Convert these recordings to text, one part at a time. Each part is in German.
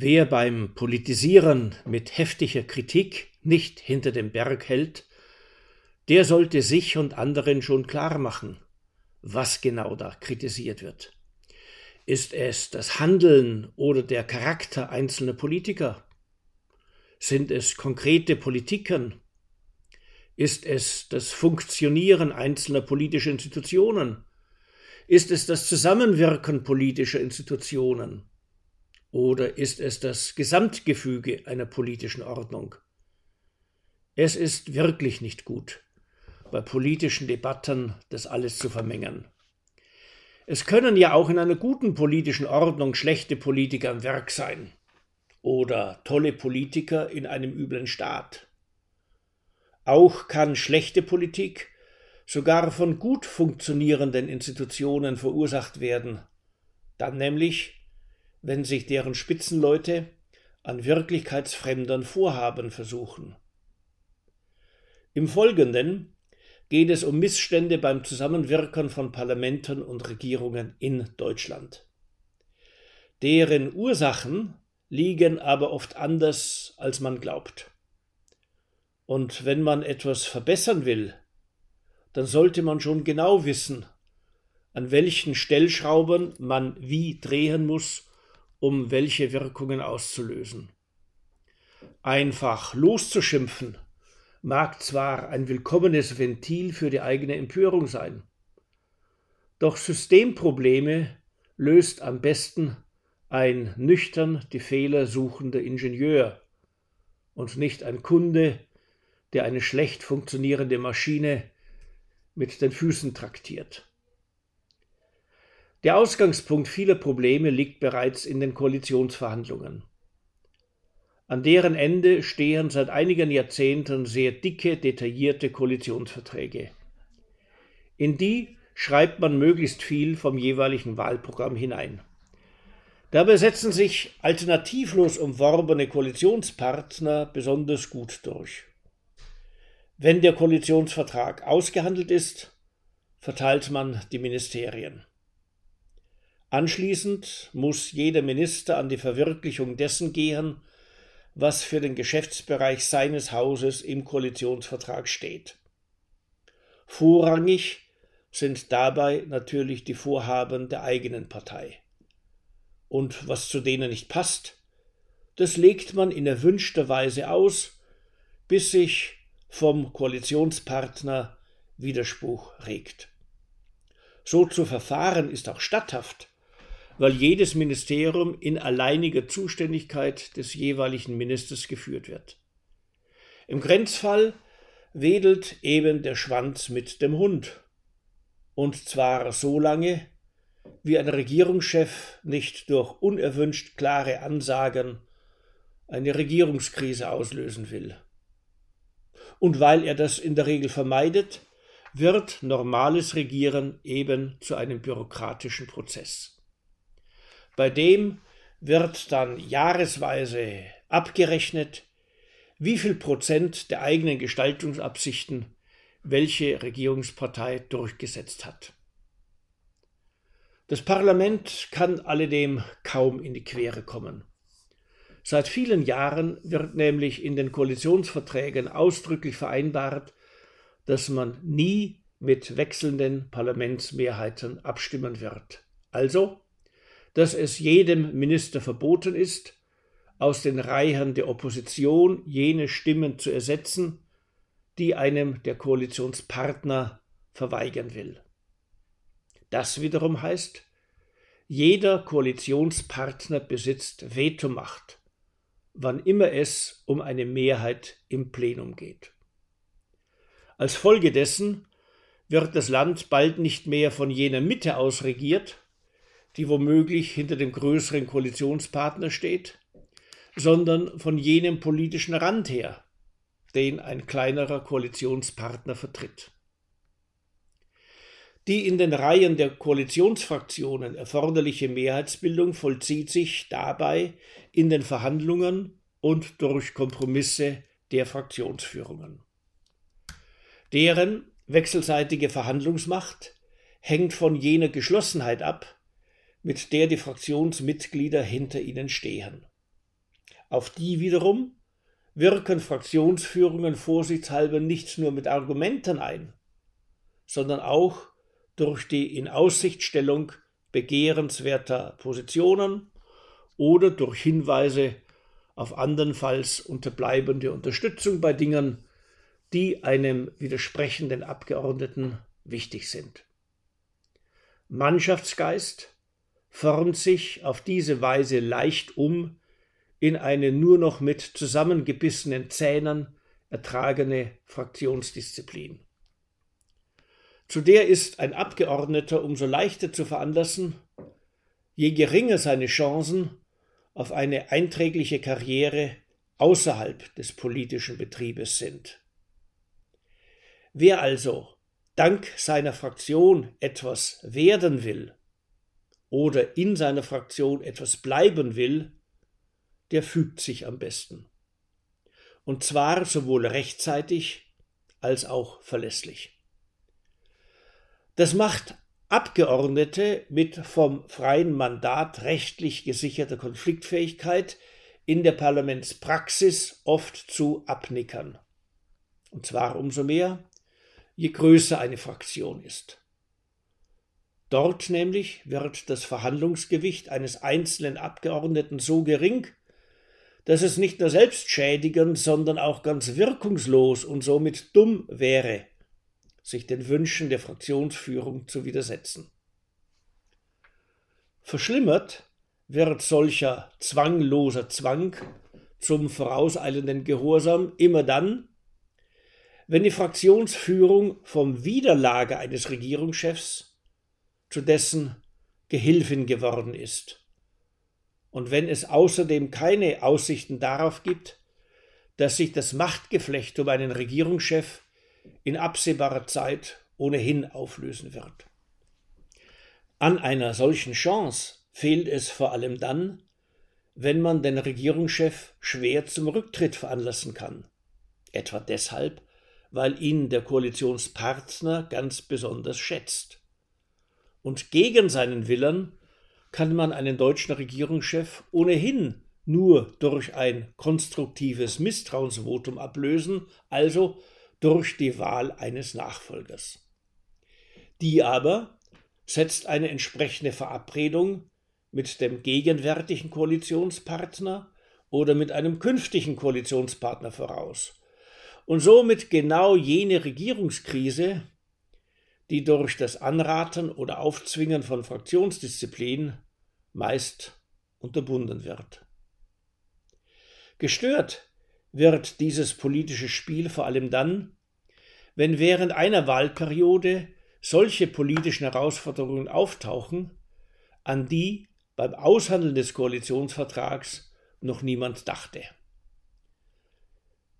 Wer beim Politisieren mit heftiger Kritik nicht hinter dem Berg hält, der sollte sich und anderen schon klar machen, was genau da kritisiert wird. Ist es das Handeln oder der Charakter einzelner Politiker? Sind es konkrete Politiken? Ist es das Funktionieren einzelner politischer Institutionen? Ist es das Zusammenwirken politischer Institutionen? Oder ist es das Gesamtgefüge einer politischen Ordnung? Es ist wirklich nicht gut, bei politischen Debatten das alles zu vermengen. Es können ja auch in einer guten politischen Ordnung schlechte Politiker am Werk sein oder tolle Politiker in einem üblen Staat. Auch kann schlechte Politik sogar von gut funktionierenden Institutionen verursacht werden, dann nämlich, wenn sich deren Spitzenleute an wirklichkeitsfremdern Vorhaben versuchen. Im Folgenden geht es um Missstände beim Zusammenwirken von Parlamenten und Regierungen in Deutschland. Deren Ursachen liegen aber oft anders, als man glaubt. Und wenn man etwas verbessern will, dann sollte man schon genau wissen, an welchen Stellschrauben man wie drehen muss, um welche Wirkungen auszulösen. Einfach loszuschimpfen mag zwar ein willkommenes Ventil für die eigene Empörung sein, doch Systemprobleme löst am besten ein nüchtern die Fehler suchender Ingenieur und nicht ein Kunde, der eine schlecht funktionierende Maschine mit den Füßen traktiert. Der Ausgangspunkt vieler Probleme liegt bereits in den Koalitionsverhandlungen. An deren Ende stehen seit einigen Jahrzehnten sehr dicke, detaillierte Koalitionsverträge. In die schreibt man möglichst viel vom jeweiligen Wahlprogramm hinein. Dabei setzen sich alternativlos umworbene Koalitionspartner besonders gut durch. Wenn der Koalitionsvertrag ausgehandelt ist, verteilt man die Ministerien. Anschließend muss jeder Minister an die Verwirklichung dessen gehen, was für den Geschäftsbereich seines Hauses im Koalitionsvertrag steht. Vorrangig sind dabei natürlich die Vorhaben der eigenen Partei. Und was zu denen nicht passt, das legt man in erwünschter Weise aus, bis sich vom Koalitionspartner Widerspruch regt. So zu verfahren ist auch statthaft, weil jedes Ministerium in alleiniger Zuständigkeit des jeweiligen Ministers geführt wird. Im Grenzfall wedelt eben der Schwanz mit dem Hund. Und zwar so lange, wie ein Regierungschef nicht durch unerwünscht klare Ansagen eine Regierungskrise auslösen will. Und weil er das in der Regel vermeidet, wird normales Regieren eben zu einem bürokratischen Prozess. Bei dem wird dann jahresweise abgerechnet, wie viel Prozent der eigenen Gestaltungsabsichten welche Regierungspartei durchgesetzt hat. Das Parlament kann alledem kaum in die Quere kommen. Seit vielen Jahren wird nämlich in den Koalitionsverträgen ausdrücklich vereinbart, dass man nie mit wechselnden Parlamentsmehrheiten abstimmen wird. Also, dass es jedem Minister verboten ist, aus den Reihen der Opposition jene Stimmen zu ersetzen, die einem der Koalitionspartner verweigern will. Das wiederum heißt, jeder Koalitionspartner besitzt Vetomacht, wann immer es um eine Mehrheit im Plenum geht. Als Folge dessen wird das Land bald nicht mehr von jener Mitte aus regiert, die womöglich hinter dem größeren Koalitionspartner steht, sondern von jenem politischen Rand her, den ein kleinerer Koalitionspartner vertritt. Die in den Reihen der Koalitionsfraktionen erforderliche Mehrheitsbildung vollzieht sich dabei in den Verhandlungen und durch Kompromisse der Fraktionsführungen. Deren wechselseitige Verhandlungsmacht hängt von jener Geschlossenheit ab, mit der die Fraktionsmitglieder hinter ihnen stehen. Auf die wiederum wirken Fraktionsführungen vorsichtshalber nicht nur mit Argumenten ein, sondern auch durch die Inaussichtstellung begehrenswerter Positionen oder durch Hinweise auf andernfalls unterbleibende Unterstützung bei Dingen, die einem widersprechenden Abgeordneten wichtig sind. Mannschaftsgeist formt sich auf diese Weise leicht um in eine nur noch mit zusammengebissenen Zähnen ertragene Fraktionsdisziplin. Zu der ist ein Abgeordneter umso leichter zu veranlassen, je geringer seine Chancen auf eine einträgliche Karriere außerhalb des politischen Betriebes sind. Wer also dank seiner Fraktion etwas werden will oder in seiner Fraktion etwas bleiben will, der fügt sich am besten. Und zwar sowohl rechtzeitig als auch verlässlich. Das macht Abgeordnete mit vom freien Mandat rechtlich gesicherter Konfliktfähigkeit in der Parlamentspraxis oft zu Abnickern. Und zwar umso mehr, je größer eine Fraktion ist. Dort nämlich wird das Verhandlungsgewicht eines einzelnen Abgeordneten so gering, dass es nicht nur selbstschädigend, sondern auch ganz wirkungslos und somit dumm wäre, sich den Wünschen der Fraktionsführung zu widersetzen. Verschlimmert wird solcher zwangloser Zwang zum vorauseilenden Gehorsam immer dann, wenn die Fraktionsführung vom Widerlager eines Regierungschefs zu dessen Gehilfin geworden ist. Und wenn es außerdem keine Aussichten darauf gibt, dass sich das Machtgeflecht um einen Regierungschef in absehbarer Zeit ohnehin auflösen wird. An einer solchen Chance fehlt es vor allem dann, wenn man den Regierungschef schwer zum Rücktritt veranlassen kann. Etwa deshalb, weil ihn der Koalitionspartner ganz besonders schätzt. Und gegen seinen Willen kann man einen deutschen Regierungschef ohnehin nur durch ein konstruktives Misstrauensvotum ablösen, also durch die Wahl eines Nachfolgers. Die aber setzt eine entsprechende Verabredung mit dem gegenwärtigen Koalitionspartner oder mit einem künftigen Koalitionspartner voraus und somit genau jene Regierungskrise, die durch das Anraten oder Aufzwingen von Fraktionsdisziplin meist unterbunden wird. Gestört wird dieses politische Spiel vor allem dann, wenn während einer Wahlperiode solche politischen Herausforderungen auftauchen, an die beim Aushandeln des Koalitionsvertrags noch niemand dachte.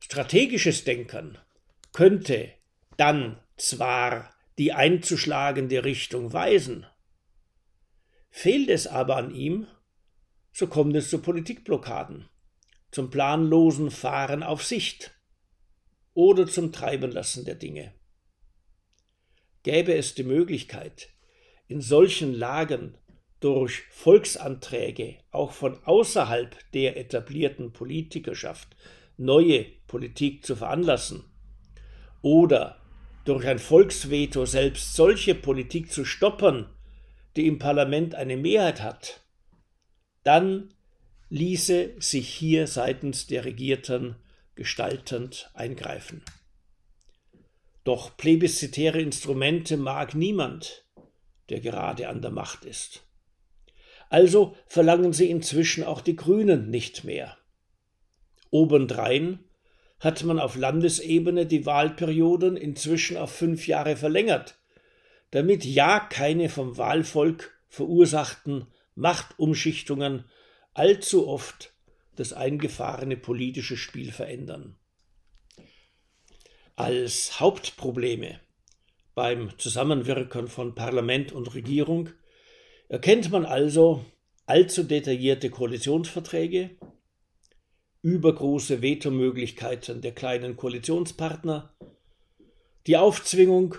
Strategisches Denken könnte dann zwar die einzuschlagende Richtung weisen, fehlt es aber an ihm, so kommt es zu Politikblockaden, zum planlosen Fahren auf Sicht oder zum Treibenlassen der Dinge. Gäbe es die Möglichkeit, in solchen Lagen durch Volksanträge auch von außerhalb der etablierten Politikerschaft neue Politik zu veranlassen oder durch ein Volksveto selbst solche Politik zu stoppen, die im Parlament eine Mehrheit hat, dann ließe sich hier seitens der Regierten gestaltend eingreifen. Doch plebiszitäre Instrumente mag niemand, der gerade an der Macht ist. Also verlangen sie inzwischen auch die Grünen nicht mehr. Obendrein hat man auf Landesebene die Wahlperioden inzwischen auf fünf Jahre verlängert, damit ja keine vom Wahlvolk verursachten Machtumschichtungen allzu oft das eingefahrene politische Spiel verändern. Als Hauptprobleme beim Zusammenwirken von Parlament und Regierung erkennt man also allzu detaillierte Koalitionsverträge, übergroße Vetomöglichkeiten der kleinen Koalitionspartner, die Aufzwingung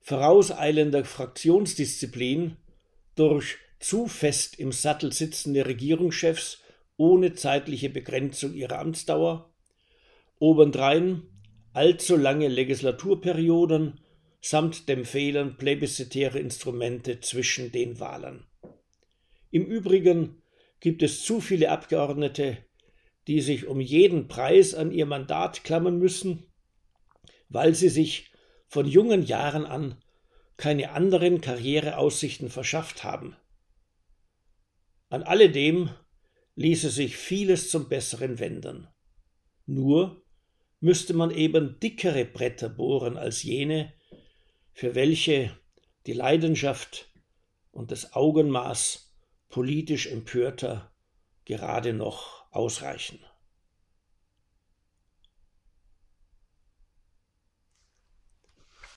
vorauseilender Fraktionsdisziplin durch zu fest im Sattel sitzende Regierungschefs ohne zeitliche Begrenzung ihrer Amtsdauer, obendrein allzu lange Legislaturperioden samt dem Fehlen plebiszitäre Instrumente zwischen den Wahlen. Im Übrigen gibt es zu viele Abgeordnete, die sich um jeden Preis an ihr Mandat klammern müssen, weil sie sich von jungen Jahren an keine anderen Karriereaussichten verschafft haben. An alledem ließe sich vieles zum Besseren wenden. Nur müsste man eben dickere Bretter bohren als jene, für welche die Leidenschaft und das Augenmaß politisch Empörter gerade noch ausreichen.